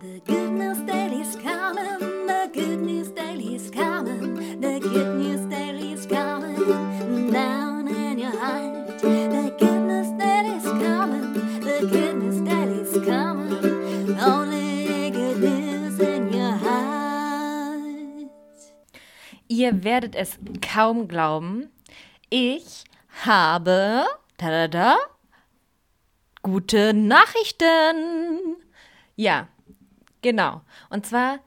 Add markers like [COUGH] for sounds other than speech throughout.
The good news daily's coming, the good news daily's coming, the good news daily's coming down in your heart. The good news daily's coming, the good news daily's coming, only good news in your heart. Ihr werdet es kaum glauben. Ich habe tada, gute Nachrichten. Ja, genau. Und zwar,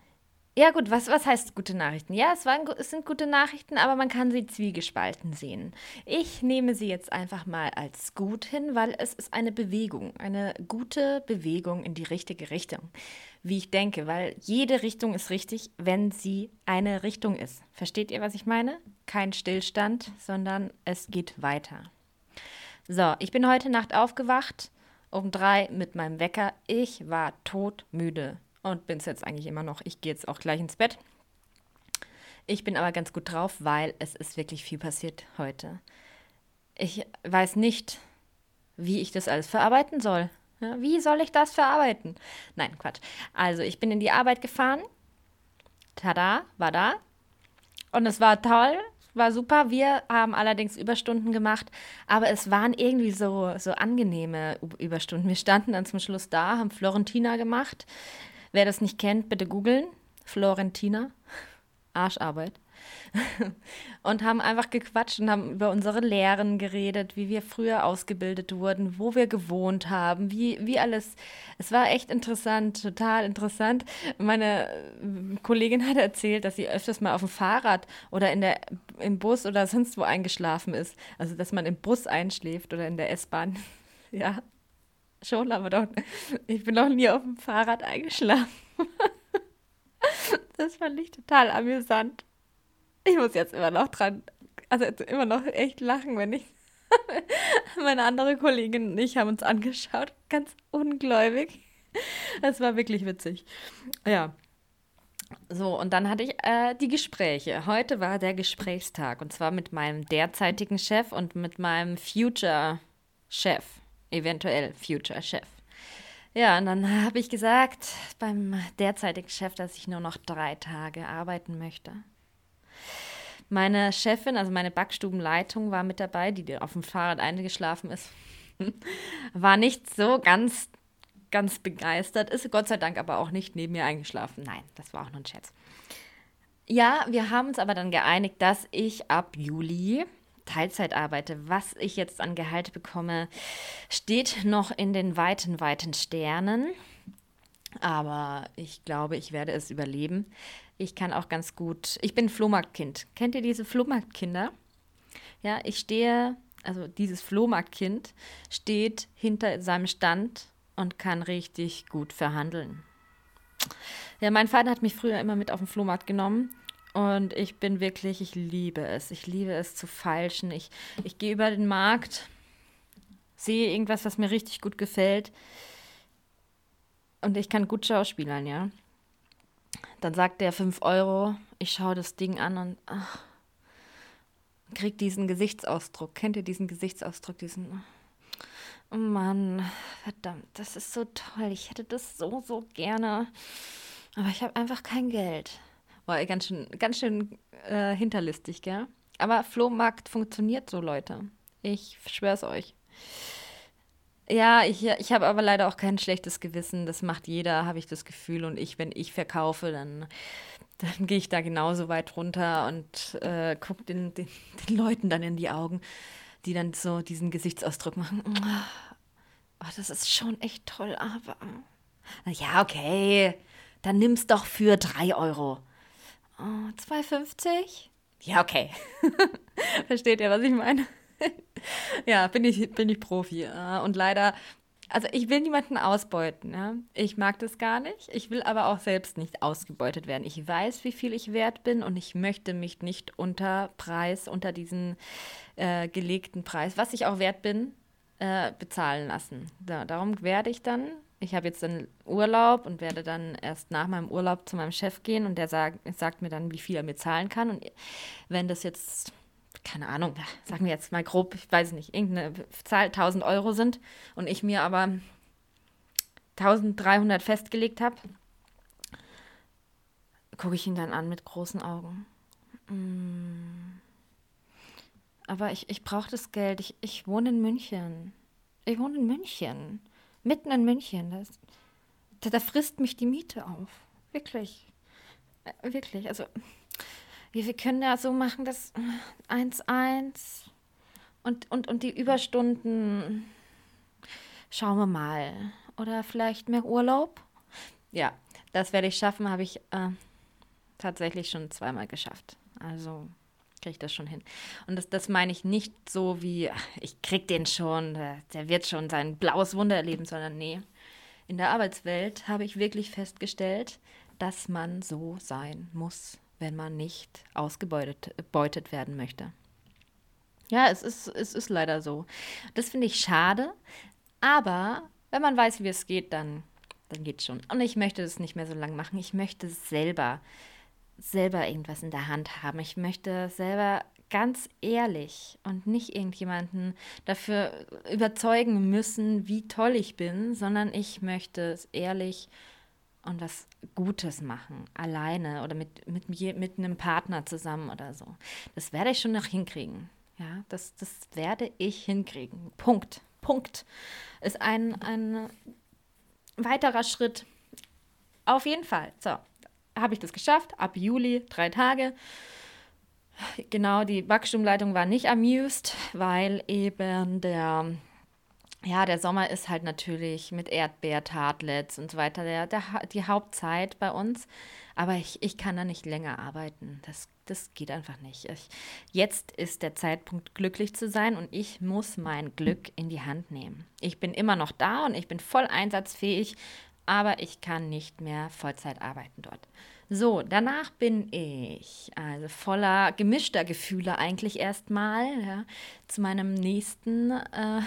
ja gut, was, was heißt gute Nachrichten? Ja, es, waren, es sind gute Nachrichten, aber man kann sie zwiegespalten sehen. Ich nehme sie jetzt einfach mal als gut hin, weil es ist eine Bewegung, eine gute Bewegung in die richtige Richtung. Wie ich denke, weil jede Richtung ist richtig, wenn sie eine Richtung ist. Versteht ihr, was ich meine? Kein Stillstand, sondern es geht weiter. So, ich bin heute Nacht aufgewacht um drei mit meinem Wecker. Ich war todmüde und bin es jetzt eigentlich immer noch. Ich gehe jetzt auch gleich ins Bett. Ich bin aber ganz gut drauf, weil es ist wirklich viel passiert heute. Ich weiß nicht, wie ich das alles verarbeiten soll. Ja, wie soll ich das verarbeiten? Nein, Quatsch. Also, ich bin in die Arbeit gefahren. Tada, war da. Und es war toll war super. Wir haben allerdings Überstunden gemacht, aber es waren irgendwie so, so angenehme Überstunden. Wir standen dann zum Schluss da, haben Florentina gemacht. Wer das nicht kennt, bitte googeln. Florentina. [LAUGHS] Arscharbeit. [LAUGHS] und haben einfach gequatscht und haben über unsere Lehren geredet, wie wir früher ausgebildet wurden, wo wir gewohnt haben, wie, wie alles. Es war echt interessant, total interessant. Meine äh, Kollegin hat erzählt, dass sie öfters mal auf dem Fahrrad oder in der, im Bus oder sonst wo eingeschlafen ist. Also, dass man im Bus einschläft oder in der S-Bahn. [LAUGHS] ja, schon, aber doch. Ich bin noch nie auf dem Fahrrad eingeschlafen. das fand ich total amüsant. Ich muss jetzt immer noch dran, also immer noch echt lachen, wenn ich. [LAUGHS] Meine andere Kollegin und ich haben uns angeschaut, ganz ungläubig. Es war wirklich witzig. Ja. So, und dann hatte ich äh, die Gespräche. Heute war der Gesprächstag und zwar mit meinem derzeitigen Chef und mit meinem Future-Chef. Eventuell Future-Chef. Ja, und dann habe ich gesagt beim derzeitigen Chef, dass ich nur noch drei Tage arbeiten möchte. Meine Chefin, also meine Backstubenleitung, war mit dabei, die auf dem Fahrrad eingeschlafen ist. [LAUGHS] war nicht so ganz, ganz begeistert, ist Gott sei Dank aber auch nicht neben mir eingeschlafen. Nein, das war auch nur ein Scherz. Ja, wir haben uns aber dann geeinigt, dass ich ab Juli Teilzeit arbeite. Was ich jetzt an Gehalt bekomme, steht noch in den weiten, weiten Sternen. Aber ich glaube, ich werde es überleben. Ich kann auch ganz gut. Ich bin Flohmarktkind. Kennt ihr diese Flohmarktkinder? Ja, ich stehe, also dieses Flohmarktkind steht hinter seinem Stand und kann richtig gut verhandeln. Ja, mein Vater hat mich früher immer mit auf den Flohmarkt genommen und ich bin wirklich, ich liebe es. Ich liebe es zu feilschen. Ich, ich gehe über den Markt, sehe irgendwas, was mir richtig gut gefällt und ich kann gut schauspielern, ja. Dann sagt der 5 Euro, ich schaue das Ding an und ach, krieg diesen Gesichtsausdruck. Kennt ihr diesen Gesichtsausdruck? Diesen. Oh Mann, verdammt, das ist so toll. Ich hätte das so, so gerne. Aber ich habe einfach kein Geld. War ganz schön, ganz schön äh, hinterlistig, gell? Aber Flohmarkt funktioniert so, Leute. Ich schwör's euch. Ja, ich, ich habe aber leider auch kein schlechtes Gewissen. Das macht jeder, habe ich das Gefühl. Und ich, wenn ich verkaufe, dann, dann gehe ich da genauso weit runter und äh, gucke den, den, den Leuten dann in die Augen, die dann so diesen Gesichtsausdruck machen. Oh, das ist schon echt toll, aber. Ja, okay. Dann nimm's doch für 3 Euro. Oh, 2,50? Ja, okay. [LAUGHS] Versteht ihr, was ich meine? [LAUGHS] ja, bin ich, bin ich Profi. Und leider, also ich will niemanden ausbeuten. Ja? Ich mag das gar nicht. Ich will aber auch selbst nicht ausgebeutet werden. Ich weiß, wie viel ich wert bin und ich möchte mich nicht unter Preis, unter diesen äh, gelegten Preis, was ich auch wert bin, äh, bezahlen lassen. Da, darum werde ich dann ich habe jetzt einen Urlaub und werde dann erst nach meinem Urlaub zu meinem Chef gehen und der sagt, sagt mir dann, wie viel er mir zahlen kann. Und wenn das jetzt keine Ahnung, sagen wir jetzt mal grob, ich weiß nicht, irgendeine Zahl 1000 Euro sind und ich mir aber 1300 festgelegt habe, gucke ich ihn dann an mit großen Augen. Mm. Aber ich, ich brauche das Geld. Ich, ich wohne in München. Ich wohne in München. Mitten in München. Das, da, da frisst mich die Miete auf. Wirklich. Äh, wirklich. Also, wir, wir können ja so machen, dass 1-1 und, und, und die Überstunden. Schauen wir mal. Oder vielleicht mehr Urlaub? Ja, das werde ich schaffen, habe ich äh, tatsächlich schon zweimal geschafft. Also kriege ich das schon hin. Und das, das meine ich nicht so wie, ich krieg den schon, der, wird schon sein blaues Wunder erleben, sondern nee. In der Arbeitswelt habe ich wirklich festgestellt, dass man so sein muss, wenn man nicht ausgebeutet werden möchte. Ja, es ist, es ist leider so. Das finde ich schade, aber wenn man weiß, wie es geht, dann, dann geht es schon. Und ich möchte das nicht mehr so lange machen. Ich möchte selber selber irgendwas in der Hand haben. Ich möchte selber ganz ehrlich und nicht irgendjemanden dafür überzeugen müssen, wie toll ich bin, sondern ich möchte es ehrlich und was Gutes machen, alleine oder mit, mit, mit einem Partner zusammen oder so. Das werde ich schon noch hinkriegen. Ja, das, das werde ich hinkriegen. Punkt. Punkt. Ist ein, ein weiterer Schritt. Auf jeden Fall. So, habe ich das geschafft. Ab Juli drei Tage. Genau, die Backstummleitung war nicht amused, weil eben der, ja, der Sommer ist halt natürlich mit Erdbeertartlets und so weiter der, der, die Hauptzeit bei uns. Aber ich, ich kann da nicht länger arbeiten. Das, das geht einfach nicht. Ich, jetzt ist der Zeitpunkt, glücklich zu sein und ich muss mein Glück in die Hand nehmen. Ich bin immer noch da und ich bin voll einsatzfähig, aber ich kann nicht mehr Vollzeit arbeiten dort. So, danach bin ich also voller gemischter Gefühle eigentlich erstmal ja, zu meinem nächsten äh,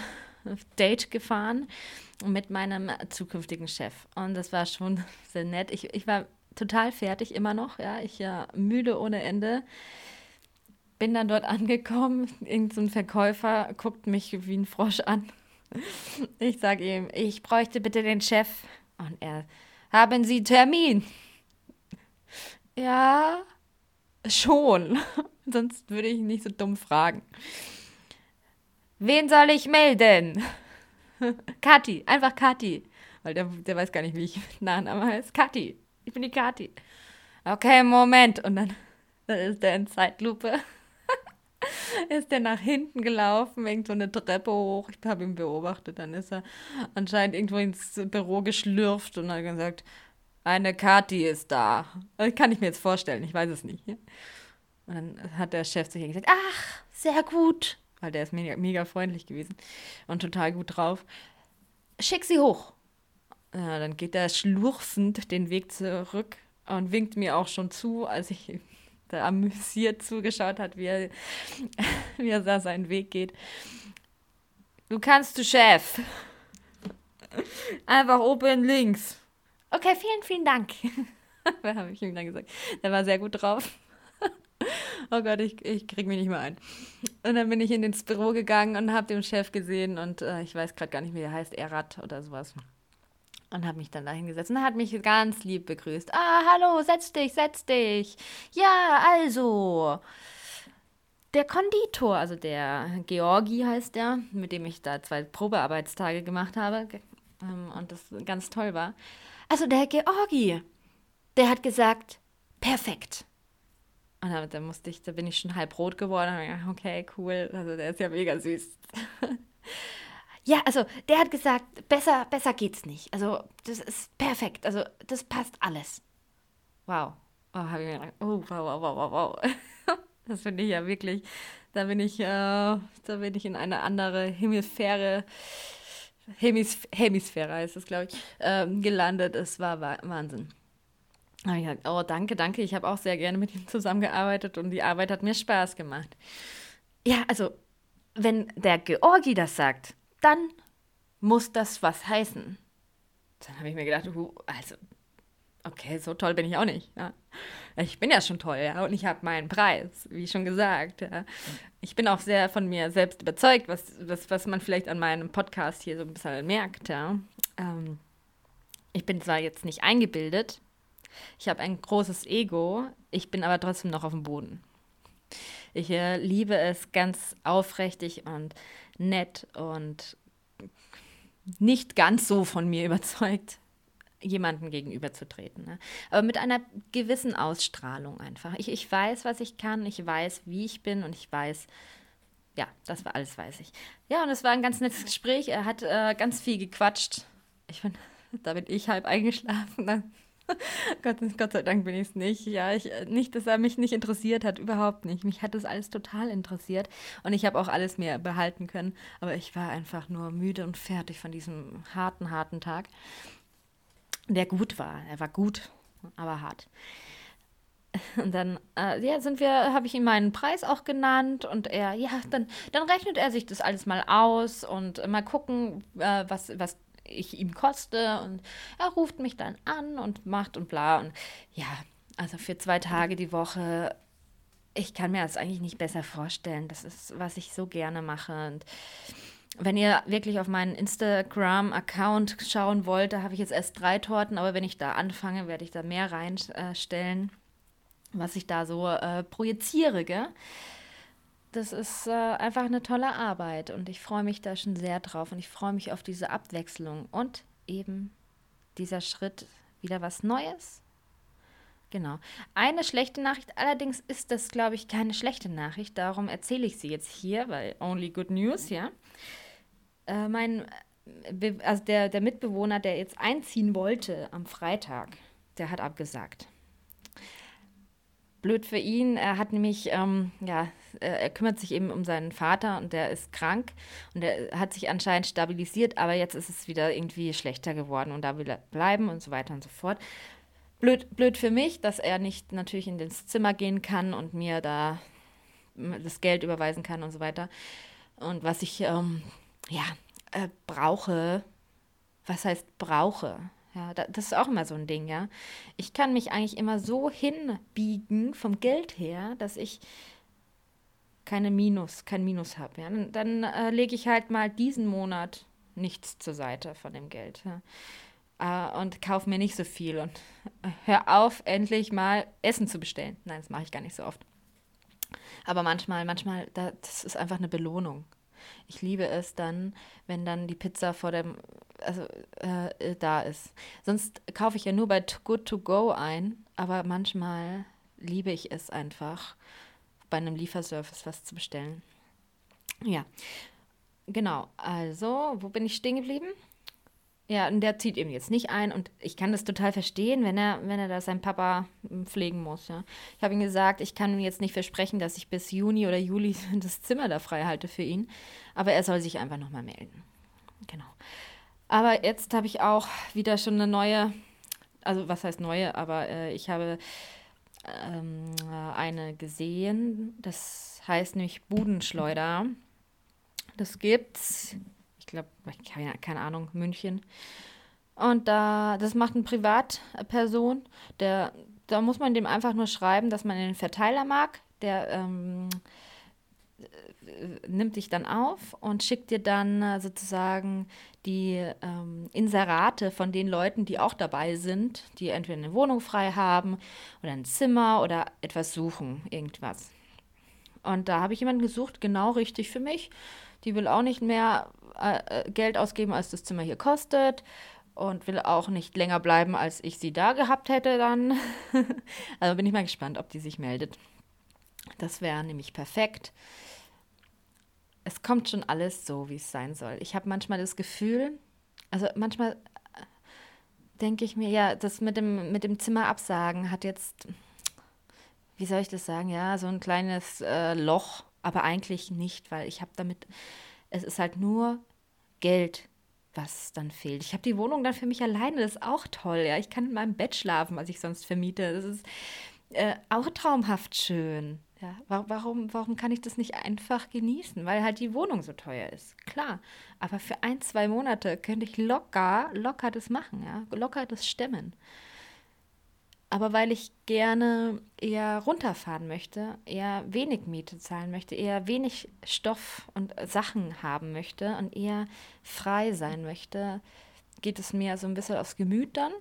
Date gefahren mit meinem zukünftigen Chef. Und das war schon [LAUGHS] sehr nett. Ich, ich war total fertig immer noch, ja, ich ja müde ohne Ende. Bin dann dort angekommen, irgendein so Verkäufer guckt mich wie ein Frosch an. [LAUGHS] Ich sage ihm, ich bräuchte bitte den Chef. Und er, haben Sie Termin? Ja, schon. [LAUGHS] Sonst würde ich nicht so dumm fragen. Wen soll ich melden? [LAUGHS] Kathi, einfach Kathi. Weil der, der weiß gar nicht, wie ich Nachname heißt. Kathi, ich bin die Kathi. Okay, Moment. Und dann, dann ist der in Zeitlupe. [LAUGHS] ist der nach hinten gelaufen, irgend so eine Treppe hoch. Ich habe ihn beobachtet. Dann ist er anscheinend irgendwo ins Büro geschlürft und hat gesagt, eine Kati ist da. Kann ich mir jetzt vorstellen, ich weiß es nicht. Und dann hat der Chef sich gesagt, ach, sehr gut. Weil der ist mega, mega freundlich gewesen und total gut drauf. Schick sie hoch. Ja, dann geht er schlurfend den Weg zurück und winkt mir auch schon zu, als ich amüsiert zugeschaut hat, wie er, [LAUGHS] wie er da seinen Weg geht. Du kannst, du Chef. Einfach oben links. Okay, vielen, vielen Dank. [LAUGHS] habe ich ihm dann gesagt. Der war sehr gut drauf. [LAUGHS] oh Gott, ich, ich krieg mich nicht mehr ein. Und dann bin ich in ins Büro gegangen und habe den Chef gesehen und äh, ich weiß gerade gar nicht, wie der heißt, Erat oder sowas. Und habe mich dann da hingesetzt und hat mich ganz lieb begrüßt. Ah, hallo, setz dich, setz dich. Ja, also. Der Konditor, also der Georgi heißt der, mit dem ich da zwei Probearbeitstage gemacht habe ähm, und das ganz toll war, also der Georgi, der hat gesagt, perfekt. Und da, da musste ich, da bin ich schon halb rot geworden. Okay, cool. Also der ist ja mega süß. [LAUGHS] ja, also der hat gesagt, besser, besser geht's nicht. Also das ist perfekt. Also das passt alles. Wow. Oh, habe ich mir gedacht, oh, wow, wow, wow, wow, wow. [LAUGHS] das finde ich ja wirklich, da bin ich, äh, da bin ich in eine andere Hemisphäre Hemis Hemisphäre heißt es, glaube ich, ähm, gelandet. Es war Wahnsinn. Da ich gesagt, oh, danke, danke. Ich habe auch sehr gerne mit ihm zusammengearbeitet und die Arbeit hat mir Spaß gemacht. Ja, also, wenn der Georgi das sagt, dann muss das was heißen. Dann habe ich mir gedacht, also, okay, so toll bin ich auch nicht. Ja. Ich bin ja schon toll, ja, und ich habe meinen Preis, wie schon gesagt. Ja. Ich bin auch sehr von mir selbst überzeugt, was, was, was man vielleicht an meinem Podcast hier so ein bisschen merkt. Ja. Ähm, ich bin zwar jetzt nicht eingebildet, Ich habe ein großes Ego, ich bin aber trotzdem noch auf dem Boden. Ich äh, liebe es ganz aufrichtig und nett und nicht ganz so von mir [LAUGHS] überzeugt, jemandem gegenüberzutreten. Ne? Aber mit einer gewissen Ausstrahlung einfach. Ich, ich weiß, was ich kann, ich weiß, wie ich bin und ich weiß, ja, das war alles, weiß ich. Ja, und es war ein ganz nettes Gespräch. Er hat äh, ganz viel gequatscht. Ich bin, [LAUGHS] da bin ich halb eingeschlafen. Dann [LAUGHS] Gott, Gott sei Dank bin ich es nicht. Ja, ich, äh, nicht, dass er mich nicht interessiert hat, überhaupt nicht. Mich hat das alles total interessiert und ich habe auch alles mehr behalten können. Aber ich war einfach nur müde und fertig von diesem harten, harten Tag, der gut war. Er war gut, aber hart. [LAUGHS] Und dann äh, ja, sind wir, habe ich ihm meinen Preis auch genannt und er, ja, dann, dann rechnet er sich das alles mal aus und mal gucken, äh, was, was ich ihm koste. Und er ruft mich dann an und macht und bla. Und ja, also für zwei Tage die Woche, ich kann mir das eigentlich nicht besser vorstellen. Das ist, was ich so gerne mache. Und wenn ihr wirklich auf meinen Instagram-Account schauen wollt, da habe ich jetzt erst drei Torten, aber wenn ich da anfange, werde ich da mehr reinstellen, was ich da so äh, projiziere. Gell? Das ist äh, einfach eine tolle Arbeit und ich freue mich da schon sehr drauf und ich freue mich auf diese Abwechslung und eben dieser Schritt wieder was Neues. Genau. Eine schlechte Nachricht allerdings ist das, glaube ich, keine schlechte Nachricht. Darum erzähle ich sie jetzt hier, weil only good news, ja. Äh, mein, also der, der Mitbewohner, der jetzt einziehen wollte am Freitag, der hat abgesagt blöd für ihn. Er hat nämlich, ähm, ja, er kümmert sich eben um seinen Vater und der ist krank und er hat sich anscheinend stabilisiert, aber jetzt ist es wieder irgendwie schlechter geworden und da will er bleiben und so weiter und so fort. Blöd, blöd für mich, dass er nicht natürlich in das Zimmer gehen kann und mir da das Geld überweisen kann und so weiter. Und was ich, ähm, ja, äh, brauche, was heißt brauche? Ja, das ist auch immer so ein Ding, ja. Ich kann mich eigentlich immer so hinbiegen vom Geld her, dass ich keine Minus, kein Minus habe. Ja. Dann, dann äh, lege ich halt mal diesen Monat nichts zur Seite von dem Geld. Ja. Äh, und kaufe mir nicht so viel und äh, hör auf, endlich mal Essen zu bestellen. Nein, das mache ich gar nicht so oft. Aber manchmal, manchmal, das ist einfach eine Belohnung. Ich liebe es dann, wenn dann die Pizza vor dem, also äh, da ist. Sonst kaufe ich ja nur bei Good to Go ein, aber manchmal liebe ich es einfach, bei einem Lieferservice was zu bestellen. Ja, genau. Also, wo bin ich stehen geblieben? Ja, und der zieht eben jetzt nicht ein und ich kann das total verstehen, wenn er, wenn er da seinen Papa hm, pflegen muss. Ja. Ich habe ihm gesagt, ich kann ihm jetzt nicht versprechen, dass ich bis Juni oder Juli [LAUGHS] das Zimmer da frei halte für ihn, aber er soll sich einfach nochmal melden. Genau. Aber jetzt habe ich auch wieder schon eine neue, also was heißt neue, aber äh, ich habe ähm, eine gesehen, das heißt nämlich Budenschleuder. Das gibt's ich glaube, keine, keine Ahnung, München. Und da, das macht eine Privatperson, der, da muss man dem einfach nur schreiben, dass man den Verteiler mag. Der ähm, nimmt dich dann auf und schickt dir dann äh, sozusagen die ähm, Inserate von den Leuten, die auch dabei sind, die entweder eine Wohnung frei haben oder ein Zimmer oder etwas suchen, irgendwas. Und da habe ich jemanden gesucht, genau richtig für mich. Die will auch nicht mehr äh, äh, Geld ausgeben, als das Zimmer hier kostet und will auch nicht länger bleiben, als ich sie da gehabt hätte dann. [LAUGHS] also bin ich mal gespannt, ob die sich meldet. Das wäre nämlich perfekt. Es kommt schon alles so, wie es sein soll. Ich habe manchmal das Gefühl, also manchmal äh, denke ich mir, ja, das mit dem, mit dem Zimmer absagen hat jetzt, wie soll ich das sagen, ja, so ein kleines äh, Loch, aber eigentlich nicht, weil ich habe damit es ist halt nur Geld, was dann fehlt. Ich habe die Wohnung dann für mich alleine, das ist auch toll. Ja, ich kann in meinem Bett schlafen, was ich sonst vermiete. Das ist äh, auch traumhaft schön. Ja, warum, warum kann ich das nicht einfach genießen? Weil halt die Wohnung so teuer ist. Klar. Aber für ein, zwei Monate könnte ich locker, locker das machen, ja. Locker das stemmen. Aber weil ich gerne eher runterfahren möchte, eher wenig Miete zahlen möchte, eher wenig Stoff und Sachen haben möchte und eher frei sein möchte, geht es mir so ein bisschen aufs Gemüt dann.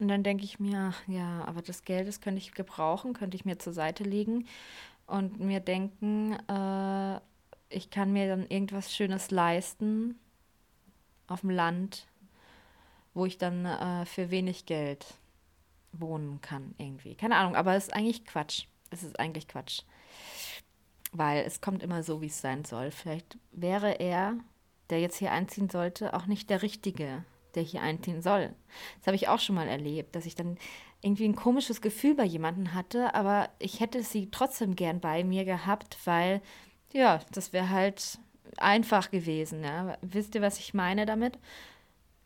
Und dann denke ich mir, ach, ja, aber das Geld, das könnte ich gebrauchen, könnte ich mir zur Seite legen und mir denken, äh, ich kann mir dann irgendwas Schönes leisten auf dem Land, wo ich dann äh, für wenig Geld wohnen kann irgendwie. Keine Ahnung, aber es ist eigentlich Quatsch. Es ist eigentlich Quatsch. Weil es kommt immer so, wie es sein soll. Vielleicht wäre er, der jetzt hier einziehen sollte, auch nicht der Richtige, der hier einziehen soll. Das habe ich auch schon mal erlebt, dass ich dann irgendwie ein komisches Gefühl bei jemandem hatte, aber ich hätte sie trotzdem gern bei mir gehabt, weil, ja, das wäre halt einfach gewesen. Ja. Wisst ihr, was ich meine damit?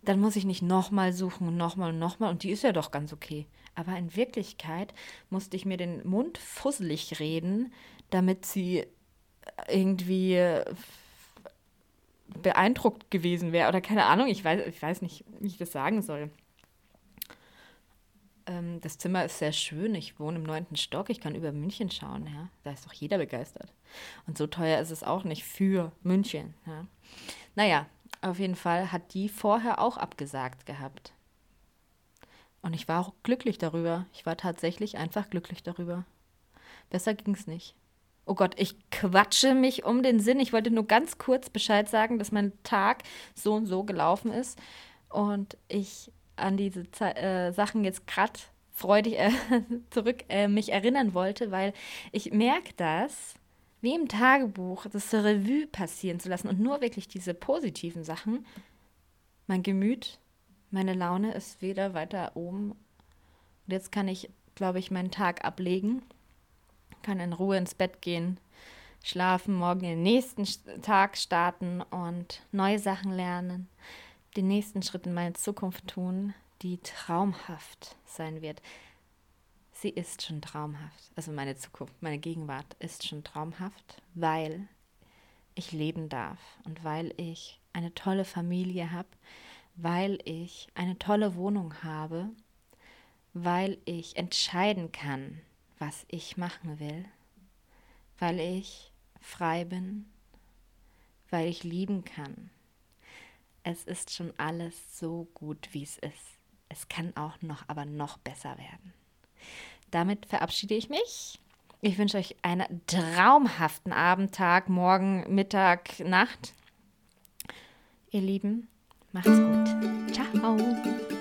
Dann muss ich nicht nochmal suchen und nochmal und nochmal und die ist ja doch ganz okay. Aber in Wirklichkeit musste ich mir den Mund fusselig reden, damit sie irgendwie beeindruckt gewesen wäre oder keine Ahnung, ich weiß, ich weiß nicht, wie ich das sagen soll. Ähm, das Zimmer ist sehr schön. Ich wohne im neunten Stock. Ich kann über München schauen. Ja? Da ist doch jeder begeistert. Und so teuer ist es auch nicht für München. Ja? Naja, auf jeden Fall hat die vorher auch abgesagt gehabt. Und ich war auch glücklich darüber. Ich war tatsächlich einfach glücklich darüber. Besser ging es nicht. Oh Gott, ich quatsche mich um den Sinn. Ich wollte nur ganz kurz Bescheid sagen, dass mein Tag so und so gelaufen ist. Und ich an diese Ze äh, Sachen jetzt gerade freudig äh, [LAUGHS] zurück äh, mich erinnern wollte, weil ich merke das, wie im Tagebuch, das Revue passieren zu lassen und nur wirklich diese positiven Sachen. Mein Gemüt, meine Laune ist wieder weiter oben. Und jetzt kann ich, glaube ich, meinen Tag ablegen, kann in Ruhe ins Bett gehen, schlafen, morgen den nächsten Tag starten und neue Sachen lernen den nächsten Schritt in meine Zukunft tun, die traumhaft sein wird. Sie ist schon traumhaft. Also meine Zukunft, meine Gegenwart ist schon traumhaft, weil ich leben darf und weil ich eine tolle Familie habe, weil ich eine tolle Wohnung habe, weil ich entscheiden kann, was ich machen will, weil ich frei bin, weil ich lieben kann, es ist schon alles so gut, wie es ist. Es kann auch noch, aber noch besser werden. Damit verabschiede ich mich. Ich wünsche euch einen traumhaften Abend, Tag, Morgen, Mittag, Nacht. Ihr Lieben, macht's gut. Ciao.